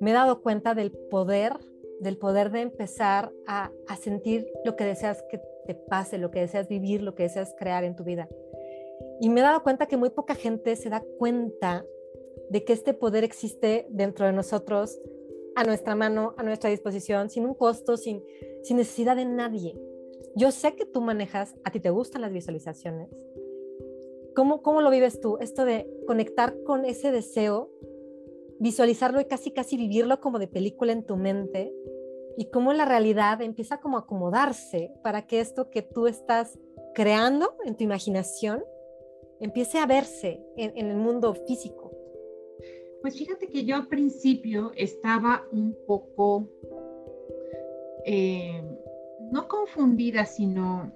me he dado cuenta del poder, del poder de empezar a, sentir lo que deseas que te pase, lo que deseas vivir, lo que deseas crear en tu vida. Y me he dado cuenta que muy poca gente se da cuenta de que este poder existe dentro de nosotros, a nuestra mano, a nuestra disposición, sin un costo, sin, sin necesidad de nadie. Yo sé que tú manejas, a ti te gustan las visualizaciones. ¿Cómo, cómo lo vives tú? Esto de conectar con ese deseo, visualizarlo y casi, casi vivirlo como de película en tu mente y cómo la realidad empieza como a acomodarse para que esto que tú estás creando en tu imaginación empiece a verse en, el mundo físico? Pues fíjate que yo al principio estaba un poco, eh, no confundida, sino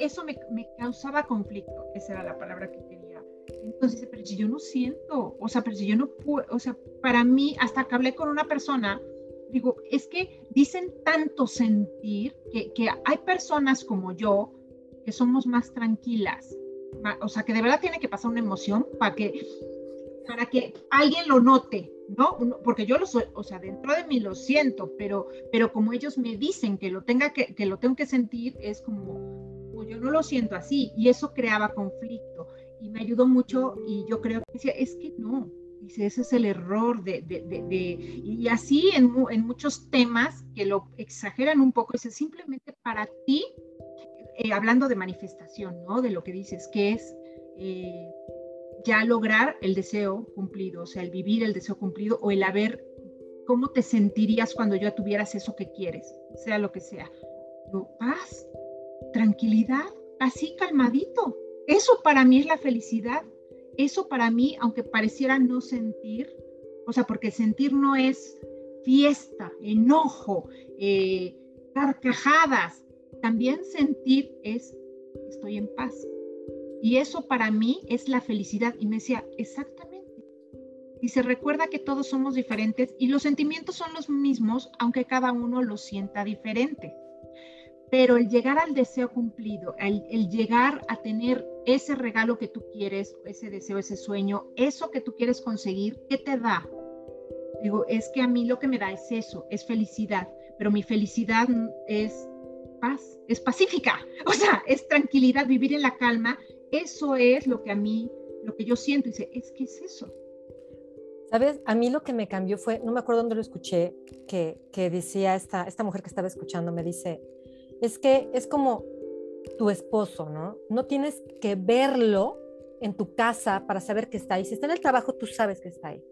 eso me, causaba conflicto, esa era la palabra que. Entonces, pero si yo no siento, o sea, pero si yo no puedo, o sea, para mí, hasta que hablé con una persona, digo, es que dicen tanto sentir que, que hay personas como yo que somos más tranquilas, o sea, que de verdad tiene que pasar una emoción para que, para que alguien lo note, ¿no? Porque yo lo soy, o sea, dentro de mí lo siento, pero, pero como ellos me dicen que lo tenga que, que lo tengo que sentir, es como, pues yo no lo siento así, y eso creaba conflicto, y me ayudó mucho, y yo creo que decía, es que no, dice, ese es el error de, de, de, y así en, en, muchos temas que lo exageran un poco, dice, simplemente para ti eh, hablando de manifestación, ¿no? De lo que dices, que es eh, ya lograr el deseo cumplido, o sea, el vivir el deseo cumplido o el haber, ¿cómo te sentirías cuando ya tuvieras eso que quieres, sea lo que sea? paz, tranquilidad, así calmadito. Eso para mí es la felicidad. Eso para mí, aunque pareciera no sentir, o sea, porque sentir no es fiesta, enojo, eh, carcajadas, también sentir es, estoy en paz. Y eso para mí es la felicidad. Y me decía, exactamente. Y se recuerda que todos somos diferentes y los sentimientos son los mismos, aunque cada uno lo sienta diferente. Pero el llegar al deseo cumplido, el, llegar a tener ese regalo que tú quieres, ese deseo, ese sueño, eso que tú quieres conseguir, ¿qué te da? Digo, es que a mí lo que me da es eso, es felicidad, pero mi felicidad es paz, es pacífica, o sea, es tranquilidad, vivir en la calma. Eso es lo que a mí, lo que yo siento. Dice, es que es eso. Sabes, a mí lo que me cambió fue, no me acuerdo dónde lo escuché, que, que decía esta, esta mujer que estaba escuchando, me dice, es que es como tu esposo, ¿no? No tienes que verlo en tu casa para saber que está ahí. Si está en el trabajo, tú sabes que está ahí.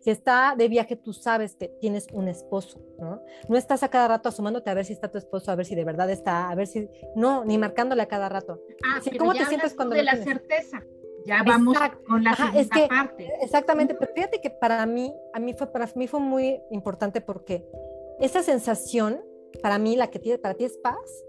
Si está de viaje, tú sabes que tienes un esposo, ¿no? No estás a cada rato asomándote a ver si está tu esposo, a ver si de verdad está, a ver si... No, ni marcándole a cada rato. Ah, ¿Cómo te sientes cuando... De la certeza. Ya vamos con la segunda es que, parte. Exactamente, pero fíjate que para mí, a mí fue, para mí fue muy importante porque esa sensación, para mí, la que tiene, para ti es paz,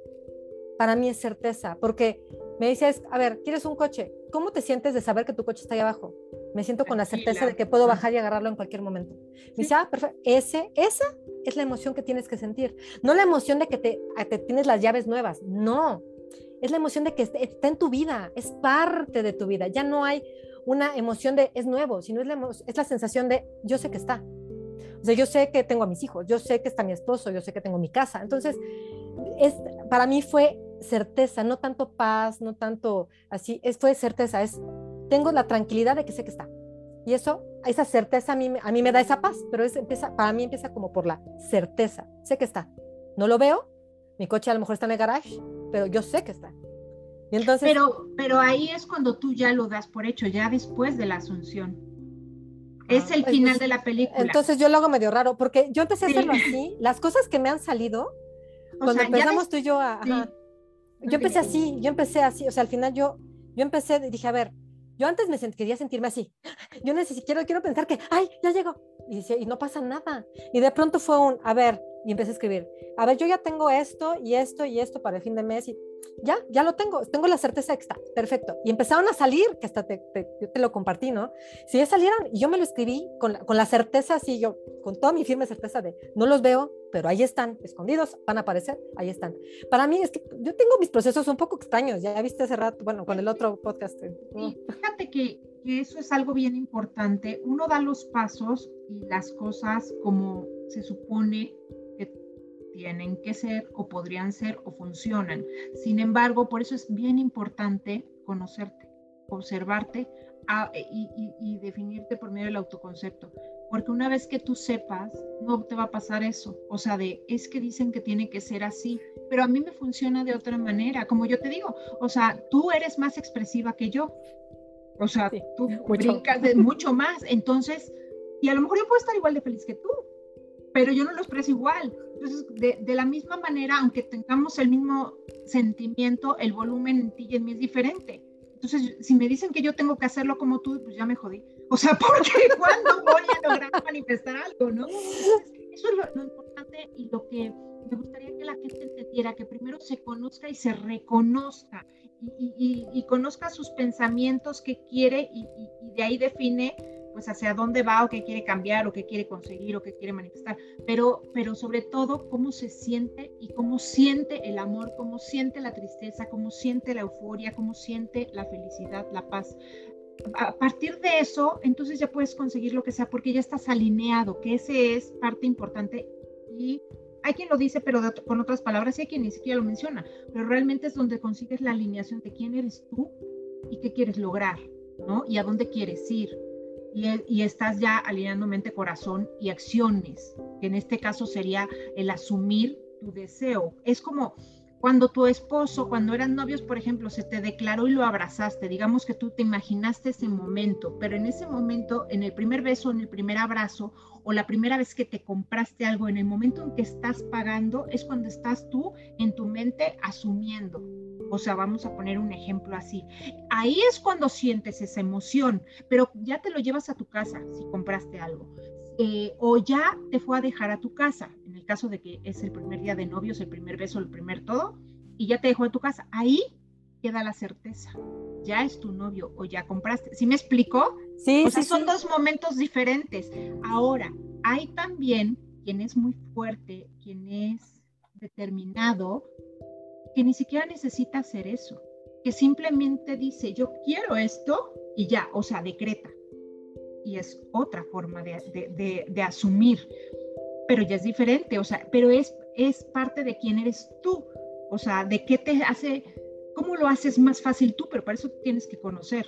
para mí es certeza, porque me dices, a ver, ¿quieres un coche? ¿Cómo te sientes de saber que tu coche está ahí abajo? Me siento con la certeza de que puedo bajar y agarrarlo en cualquier momento. Me dice, ah, perfecto. Ese, esa es la emoción que tienes que sentir. No la emoción de que te, te tienes las llaves nuevas. No. Es la emoción de que está en tu vida. Es parte de tu vida. Ya no hay una emoción de es nuevo, sino es la, es la sensación de yo sé que está. O sea, yo sé que tengo a mis hijos, yo sé que está mi esposo, yo sé que tengo mi casa. Entonces, es, para mí fue certeza, no tanto paz, no tanto así, es, fue certeza, es, tengo la tranquilidad de que sé que está. Y eso, esa certeza a mí, a mí me da esa paz, pero es, empieza, para mí empieza como por la certeza, sé que está. No lo veo, mi coche a lo mejor está en el garage, pero yo sé que está. Y entonces, pero, pero ahí es cuando tú ya lo das por hecho, ya después de la asunción. Es el pues, final de la película. Entonces yo lo hago medio raro, porque yo empecé a hacerlo así, las cosas que me han salido, cuando empezamos tú y yo a yo empecé así, yo empecé así, o sea, al final yo, yo empecé, dije, a ver, yo antes me quería sentirme así. Yo necesito, quiero, quiero pensar que, ay, ya llegó. Y, y no pasa nada. Y de pronto fue un, a ver, y empecé a escribir, a ver, yo ya tengo esto y esto y esto para el fin de mes y ya, ya lo tengo, tengo la certeza de que está, perfecto. Y empezaron a salir, que hasta te, yo te lo compartí, ¿no? Si ya salieron, y yo me lo escribí con, con la certeza, así yo, con toda mi firme certeza de, no los veo, pero ahí están, escondidos, van a aparecer, ahí están. Para mí es que yo tengo mis procesos un poco extraños, ya viste hace rato, bueno, con el otro podcast. Eh, fíjate que, que eso es algo bien importante. Uno da los pasos y las cosas como se supone tienen que ser o podrían ser o funcionan. Sin embargo, por eso es bien importante conocerte, observarte y, y definirte por medio del autoconcepto. Porque una vez que tú sepas, no te va a pasar eso. O sea, de es que dicen que tiene que ser así, pero a mí me funciona de otra manera. Como yo te digo, o sea, tú eres más expresiva que yo. O sea, tú brincas de mucho más. Entonces, y a lo mejor yo puedo estar igual de feliz que tú, pero yo no lo expreso igual. Entonces, de, de, la misma manera, aunque tengamos el mismo sentimiento, el volumen en ti y en mí es diferente. Entonces, si me dicen que yo tengo que hacerlo como tú, pues ya me jodí. O sea, porque cuando voy a lograr manifestar algo, ¿no? eso es lo, importante y lo que me gustaría que la gente entendiera, que primero se conozca y se reconozca y, y, y conozca sus pensamientos que quiere y, y de ahí define pues hacia dónde va o qué quiere cambiar o qué quiere conseguir o qué quiere manifestar, pero, pero sobre todo cómo se siente y cómo siente el amor, cómo siente la tristeza, cómo siente la euforia, cómo siente la felicidad, la paz. A partir de eso, entonces ya puedes conseguir lo que sea porque ya estás alineado, que ese es parte importante y hay quien lo dice, pero con otras palabras, y hay quien ni siquiera lo menciona, pero realmente es donde consigues la alineación de quién eres tú y qué quieres lograr, ¿no? Y a dónde quieres ir y, estás ya alineando mente, corazón y acciones, que en este caso sería el asumir tu deseo. Es como cuando tu esposo, cuando eran novios, por ejemplo, se te declaró y lo abrazaste, digamos que tú te imaginaste ese momento, pero en ese momento, en el primer beso, en el primer abrazo o la primera vez que te compraste algo, en el momento en que estás pagando, es cuando estás tú en tu mente asumiendo. O sea, vamos a poner un ejemplo así. Ahí es cuando sientes esa emoción, pero ya te lo llevas a tu casa si compraste algo. Eh, o ya te fue a dejar a tu casa, en el caso de que es el primer día de novios, el primer beso, el primer todo, y ya te dejó a tu casa. Ahí queda la certeza. Ya es tu novio o ya compraste. ¿Sí me explicó? Sí. O sea, son dos momentos diferentes. Ahora, hay también quien es muy fuerte, quien es determinado, que ni siquiera necesita hacer eso, que simplemente dice, yo quiero esto y ya, o sea, decreta. Y es otra forma de, de, asumir, pero ya es diferente, o sea, pero es, es parte de quién eres tú, o sea, de qué te hace, cómo lo haces más fácil tú, pero para eso tienes que conocer.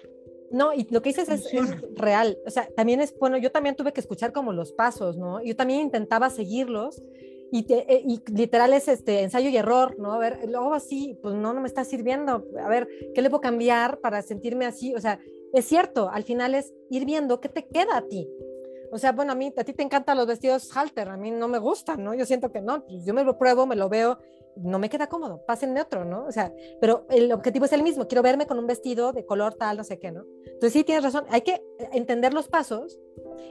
No, y lo que dices es, es, real. O sea, también es, bueno, yo también tuve que escuchar como los pasos, ¿no? Yo también intentaba seguirlos eh, y, literal es este ensayo y error, ¿no? A ver, luego así, pues no, no me está sirviendo. A ver, ¿qué le puedo cambiar para sentirme así? O sea, es cierto, al final es ir viendo qué te queda a ti. O sea, bueno, a mí, a ti te encantan los vestidos halter, a mí no me gustan, ¿no? Yo siento que no, pues yo me lo pruebo, me lo veo, no me queda cómodo, pásenme otro, ¿no? O sea, pero el objetivo es el mismo, quiero verme con un vestido de color tal, no sé qué, ¿no? Entonces sí, tienes razón, hay que entender los pasos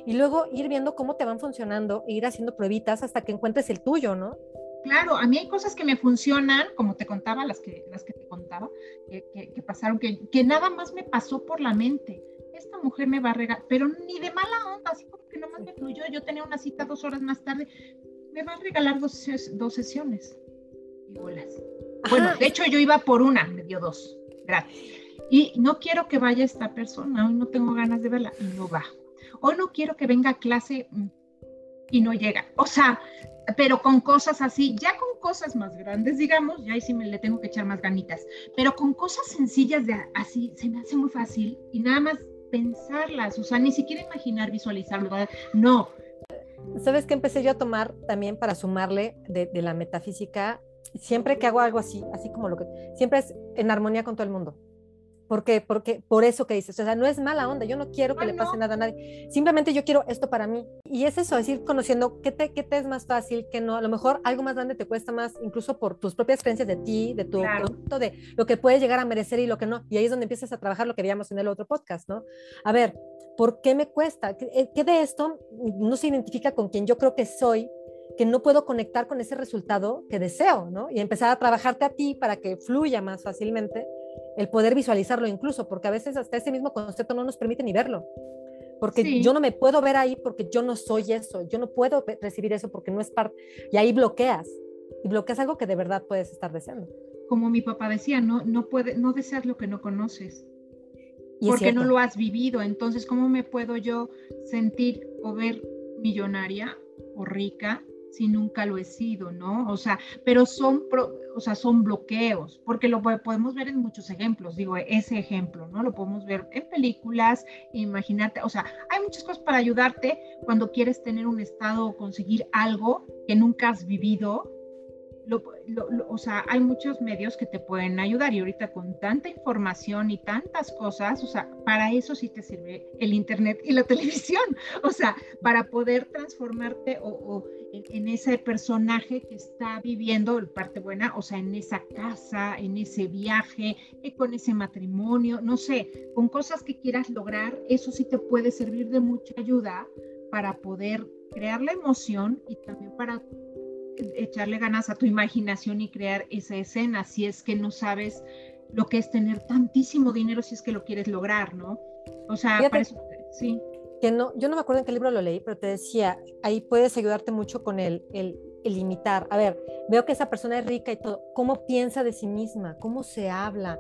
y luego ir viendo cómo te van funcionando e ir haciendo pruebitas hasta que encuentres el tuyo, ¿no? Claro, a mí hay cosas que me funcionan, como te contaba, las que, las que te contaba, que, que, pasaron, que, que nada más me pasó por la mente. Esta mujer me va a regalar, pero ni de mala onda, así como que nomás me fluyó. Yo tenía una cita dos horas más tarde, me va a regalar dos, dos sesiones. Y bolas. Bueno, de hecho yo iba por una, me dio dos. Gracias. Y no quiero que vaya esta persona, hoy no tengo ganas de verla, y no va hoy no quiero que venga a clase mm, y no llega. O sea, pero con cosas así, ya con cosas más grandes, digamos, ya ahí sí me le tengo que echar más ganitas, pero con cosas sencillas de así, se me hace muy fácil y nada más pensarlas, o sea, ni siquiera imaginar, visualizarlo, no. ¿Sabes qué empecé yo a tomar también para sumarle de la metafísica? Siempre que hago algo así, así como lo que, siempre es en armonía con todo el mundo. Porque, porque por eso que dices, o sea, no es mala onda, yo no quiero que le pase nada a nadie, simplemente yo quiero esto para mí. Y es eso, es ir conociendo qué te, qué te es más fácil, qué no. A lo mejor algo más grande te cuesta más, incluso por tus propias creencias de ti, de tu producto, de lo que puedes llegar a merecer y lo que no. Y ahí es donde empiezas a trabajar lo que veíamos en el otro podcast, ¿no? A ver, ¿por qué me cuesta? ¿Qué, eh, qué de esto no se identifica con quien yo creo que soy? que no puedo conectar con ese resultado que deseo, ¿no? Y empezar a trabajarte a ti para que fluya más fácilmente el poder visualizarlo incluso, porque a veces hasta ese mismo concepto no nos permite ni verlo. Porque yo no me puedo ver ahí porque yo no soy eso, yo no puedo recibir eso porque no es parte, y ahí bloqueas, y bloqueas algo que de verdad puedes estar deseando. Como mi papá decía, no, no, puede, no deseas lo que no conoces. porque no lo has vivido. Entonces, ¿cómo me puedo yo sentir o ver millonaria o rica si nunca lo he sido, ¿no? O sea, pero son, o sea, son bloqueos, porque lo podemos ver en muchos ejemplos, digo, ese ejemplo, ¿no? Lo podemos ver en películas, imagínate, o sea, hay muchas cosas para ayudarte cuando quieres tener un estado o conseguir algo que nunca has vivido, o sea, hay muchos medios que te pueden ayudar y ahorita con tanta información y tantas cosas, o sea, para eso sí te sirve el Internet y la televisión, o sea, para poder transformarte o, en, ese personaje que está viviendo, parte buena, o sea, en esa casa, en ese viaje, eh, con ese matrimonio, no sé, con cosas que quieras lograr, eso sí te puede servir de mucha ayuda para poder crear la emoción y también para echarle ganas a tu imaginación y crear esa escena, si es que no sabes lo que es tener tantísimo dinero, si es que lo quieres lograr, ¿no? O sea, sí. Que no, yo no me acuerdo en qué libro lo leí, pero te decía, ahí puedes ayudarte mucho con el, el, el imitar. A ver, veo que esa persona es rica y todo, ¿cómo piensa de sí misma? ¿Cómo se habla?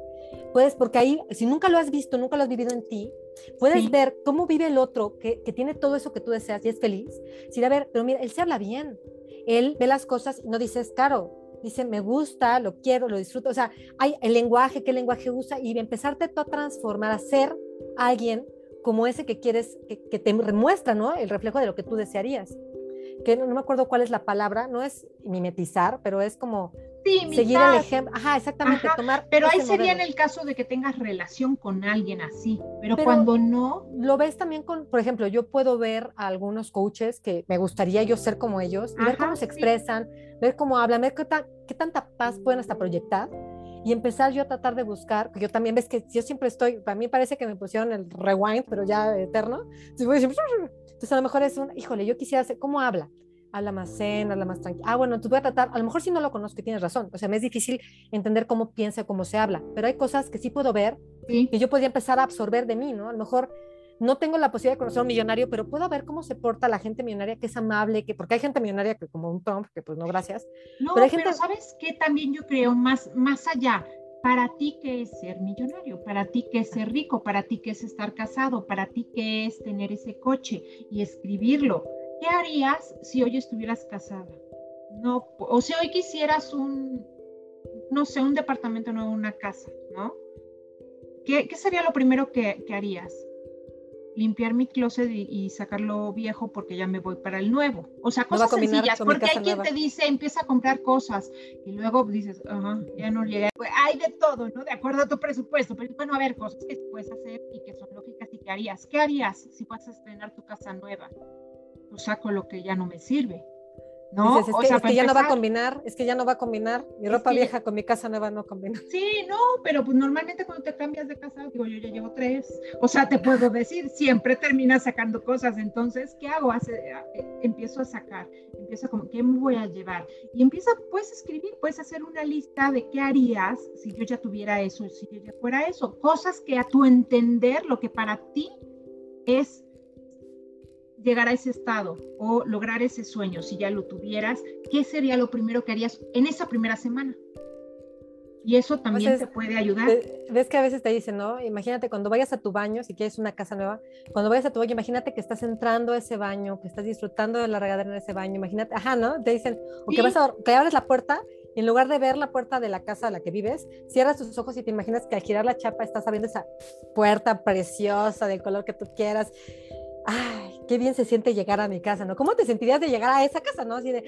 Puedes, porque ahí, si nunca lo has visto, nunca lo has vivido en ti, puedes ver cómo vive el otro que, que, tiene todo eso que tú deseas y es feliz. Si, a ver, pero mira, él se habla bien, él ve las cosas y no dice es caro, dice me gusta, lo quiero, lo disfruto. O sea, hay el lenguaje, qué lenguaje usa y empezarte tú a transformar, a ser alguien como ese que quieres, que, te muestra, ¿no? El reflejo de lo que tú desearías. Que no, no, me acuerdo cuál es la palabra, no es mimetizar, pero es como seguir el ejemplo. Ajá, exactamente, tomar. Pero ahí sería en el caso de que tengas relación con alguien así, pero, cuando no. Lo ves también con, por ejemplo, yo puedo ver a algunos coaches que me gustaría yo ser como ellos, ver cómo se expresan, ver cómo hablan, ver qué, qué tanta paz pueden hasta proyectar y empezar yo a tratar de buscar, yo también ves que yo siempre estoy, para mí parece que me pusieron el rewind, pero ya eterno. Entonces a lo mejor es un, híjole, yo quisiera hacer, ¿cómo habla? Habla más zen, habla más tranquilo. Ah, bueno, tú voy a tratar, a lo mejor si no lo conozco tienes razón, o sea, me es difícil entender cómo piensa, cómo se habla, pero hay cosas que sí puedo ver y que yo podría empezar a absorber de mí, ¿no? A lo mejor no tengo la posibilidad de conocer a un millonario, pero puedo ver cómo se porta la gente millonaria, que es amable, que porque hay gente millonaria que como un Trump, que pues no, gracias. No, pero, hay gente... ¿sabes qué? También yo creo más, más allá, para ti qué es ser millonario, para ti qué es ser rico, para ti qué es estar casado, para ti qué es tener ese coche y escribirlo ¿qué harías si hoy estuvieras casada? No, o si hoy quisieras un, no sé, un departamento nuevo, una casa, ¿no? ¿Qué, sería lo primero que, harías? Limpiar mi closet y, sacarlo viejo porque ya me voy para el nuevo. O sea, cosas sencillas. Porque hay quien te dice, empieza a comprar cosas y luego dices, ajá, ya no llega. Pues, hay de todo, ¿no? De acuerdo a tu presupuesto. Pero bueno, a ver, cosas que puedes hacer y que son lógicas y que harías. ¿Qué harías si vas a estrenar tu casa nueva? Saco lo que ya no me sirve. ¿no? es, que, ya no va a combinar, es que ya no va a combinar, mi ropa vieja con mi casa nueva no combina. Sí, no, pero pues normalmente cuando te cambias de casa, digo, yo ya llevo tres, o sea, te puedo decir, siempre terminas sacando cosas, entonces, ¿qué hago? Hace, eh, empiezo a sacar, empiezo como, ¿qué me voy a llevar? Y empieza, puedes escribir, puedes hacer una lista de qué harías si yo ya tuviera eso, si yo ya fuera eso, cosas que a tu entender, lo que para ti es llegar a ese estado o lograr ese sueño, si ya lo tuvieras, ¿qué sería lo primero que harías en esa primera semana? Y eso también te puede ayudar. Ves que a veces te dicen, ¿no? Imagínate cuando vayas a tu baño, si quieres una casa nueva, cuando vayas a tu baño, imagínate que estás entrando a ese baño, que estás disfrutando de la regadera en ese baño, imagínate, ajá, ¿no? Te dicen, o que vas a, que abres la puerta y en lugar de ver la puerta de la casa a la que vives, cierras tus ojos y te imaginas que al girar la chapa estás abriendo esa puerta preciosa del color que tú quieras ay, qué bien se siente llegar a mi casa, ¿no? ¿Cómo te sentirías de llegar a esa casa, no? Así de,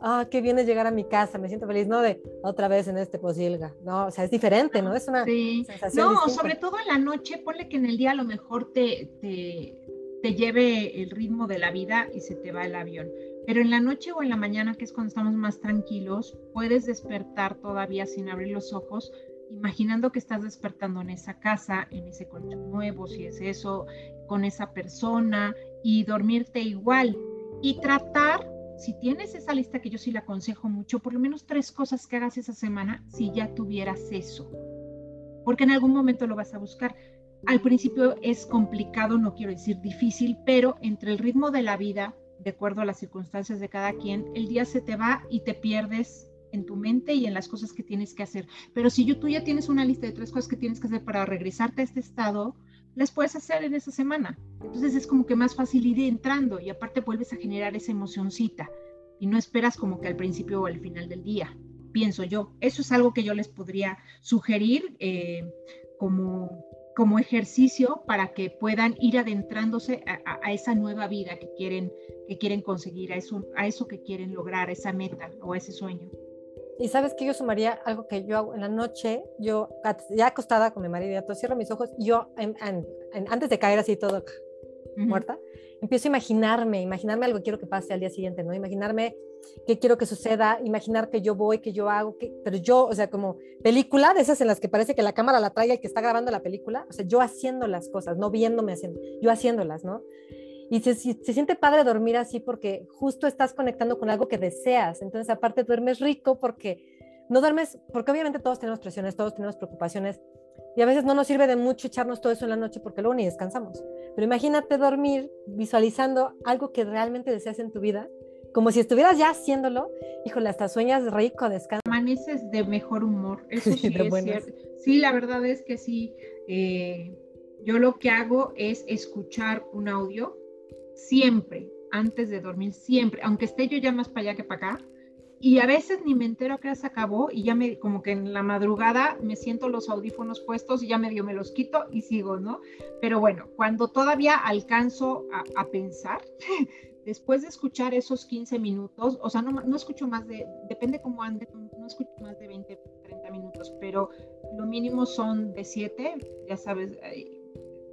ah, qué bien es llegar a mi casa, me siento feliz, ¿no? De otra vez en este posilga, ¿no? O sea, es diferente, ¿no? Es una sí. sensación No, sobre todo en la noche, ponle que en el día a lo mejor te, te, te lleve el ritmo de la vida y se te va el avión. Pero en la noche o en la mañana, que es cuando estamos más tranquilos, puedes despertar todavía sin abrir los ojos, imaginando que estás despertando en esa casa, en ese colchón nuevo, si es eso, con esa persona y dormirte igual. Y tratar, si tienes esa lista que yo sí le aconsejo mucho, por lo menos tres cosas que hagas esa semana si ya tuvieras eso. Porque en algún momento lo vas a buscar. Al principio es complicado, no quiero decir difícil, pero entre el ritmo de la vida, de acuerdo a las circunstancias de cada quien, el día se te va y te pierdes en tu mente y en las cosas que tienes que hacer. Pero si yo, tú ya tienes una lista de tres cosas que tienes que hacer para regresarte a este estado, las puedes hacer en esa semana. Entonces es como que más fácil ir entrando y aparte vuelves a generar esa emocioncita y no esperas como que al principio o al final del día, pienso yo. Eso es algo que yo les podría sugerir eh, como, como ejercicio para que puedan ir adentrándose a, esa nueva vida que quieren, que quieren conseguir, a eso, a eso que quieren lograr, esa meta o ese sueño. Y sabes que yo sumaría algo que yo hago en la noche, yo ya acostada con mi marido, ya cierro mis ojos, yo antes de caer así todo muerta, empiezo a imaginarme, imaginarme algo que quiero que pase al día siguiente, ¿no? Imaginarme qué quiero que suceda, imaginar que yo voy, que yo hago, que, pero yo, o sea, como película de esas en las que parece que la cámara la trae y que está grabando la película, o sea, yo haciendo las cosas, no viéndome haciendo, yo haciéndolas, ¿no? Y se, se, siente padre dormir así porque justo estás conectando con algo que deseas. Entonces, aparte, duermes rico porque no duermes, porque obviamente todos tenemos presiones, todos tenemos preocupaciones. Y a veces no nos sirve de mucho echarnos todo eso en la noche porque luego ni descansamos. Pero imagínate dormir visualizando algo que realmente deseas en tu vida, como si estuvieras ya haciéndolo. Híjole, hasta sueñas rico, descansas. Amaneces de mejor humor. Eso sí, es cierto. Sí, la verdad es que sí. Eh, yo lo que hago es escuchar un audio siempre, antes de dormir, siempre, aunque esté yo ya más para allá que para acá. Y a veces ni me entero que ya se acabó y ya me, como que en la madrugada me siento los audífonos puestos y ya medio me los quito y sigo, ¿no? Pero bueno, cuando todavía alcanzo a, pensar, después de escuchar esos 15 minutos, o sea, no, no escucho más de, depende cómo ande, no escucho más de 20, 30 minutos, pero lo mínimo son de 7, ya sabes,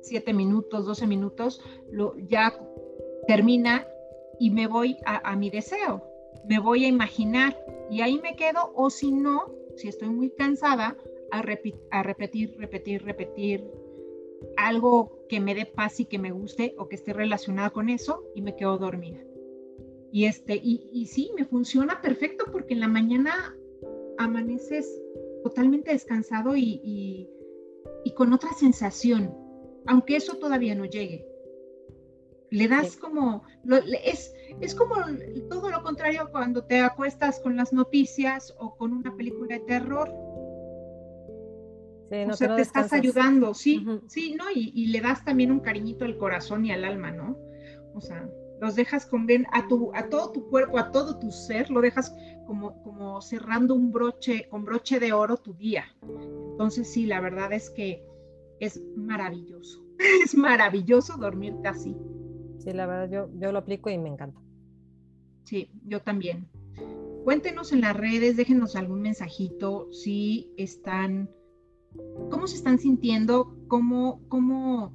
7 minutos, 12 minutos, lo, ya termina y me voy a, mi deseo, me voy a imaginar y ahí me quedo o si no, si estoy muy cansada, a, a repetir, repetir, repetir algo que me dé paz y que me guste o que esté relacionada con eso y me quedo dormida. Y, este, y, y sí, me funciona perfecto porque en la mañana amaneces totalmente descansado y, y con otra sensación, aunque eso todavía no llegue le das como, es, es como todo lo contrario cuando te acuestas con las noticias o con una película de terror. Sí, no, o sea, te estás ayudando, sí, sí, ¿no? Y, le das también un cariñito al corazón y al alma, ¿no? O sea, los dejas con bien a tu, a todo tu cuerpo, a todo tu ser, lo dejas como, como cerrando un broche, con broche de oro tu día. Entonces, sí, la verdad es que es maravilloso. Es maravilloso dormirte así. Sí, la verdad, yo, yo lo aplico y me encanta. Sí, yo también. Cuéntenos en las redes, déjenos algún mensajito si están, cómo se están sintiendo, cómo, cómo,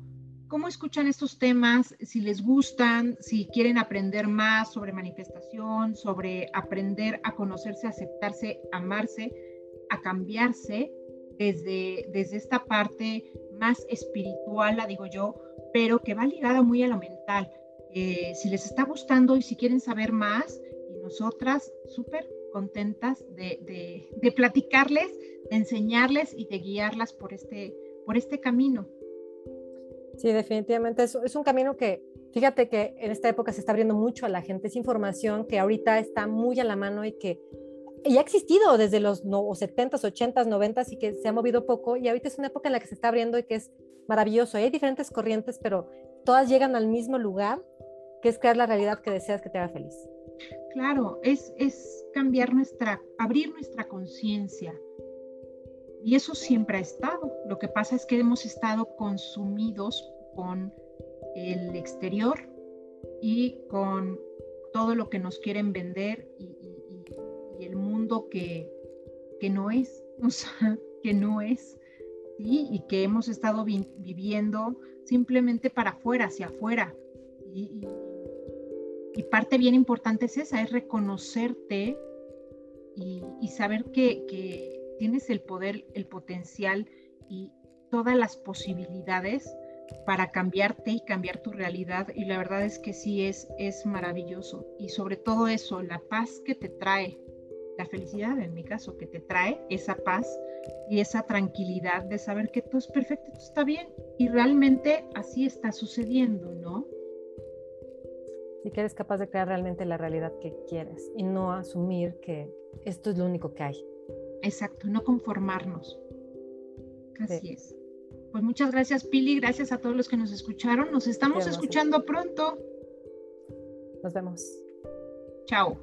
cómo escuchan estos temas, si les gustan, si quieren aprender más sobre manifestación, sobre aprender a conocerse, aceptarse, amarse, a cambiarse desde, desde esta parte más espiritual, la digo yo, pero que va ligada muy a lo mental. Eh, si les está gustando y si quieren saber más, y nosotras súper contentas de, de, platicarles, de enseñarles y de guiarlas por este, por este camino. Sí, definitivamente es, es un camino que, fíjate que en esta época se está abriendo mucho a la gente, es información que ahorita está muy a la mano y que ya ha existido desde los no, 70s, 80s, 90s y que se ha movido poco y ahorita es una época en la que se está abriendo y que es maravilloso. Hay diferentes corrientes, pero todas llegan al mismo lugar, que es crear la realidad que deseas que te haga feliz. Claro, es, es cambiar nuestra, abrir nuestra conciencia. Y eso siempre ha estado. Lo que pasa es que hemos estado consumidos con el exterior y con todo lo que nos quieren vender y, el mundo que, que no es, o sea, que no es y que hemos estado viviendo simplemente para afuera, hacia afuera. Y, parte bien importante es esa, es reconocerte y, saber que, que, tienes el poder, el potencial y todas las posibilidades para cambiarte y cambiar tu realidad. Y la verdad es que sí es, es maravilloso. Y sobre todo eso, la paz que te trae, la felicidad en mi caso, que te trae esa paz y esa tranquilidad de saber que todo es perfecto, todo está bien y realmente así está sucediendo, ¿no? Y que eres capaz de crear realmente la realidad que quieres y no asumir que esto es lo único que hay. Exacto, no conformarnos. Así es. pues muchas gracias Pili, gracias a todos los que nos escucharon. Nos estamos escuchando pronto. Nos vemos. Chao.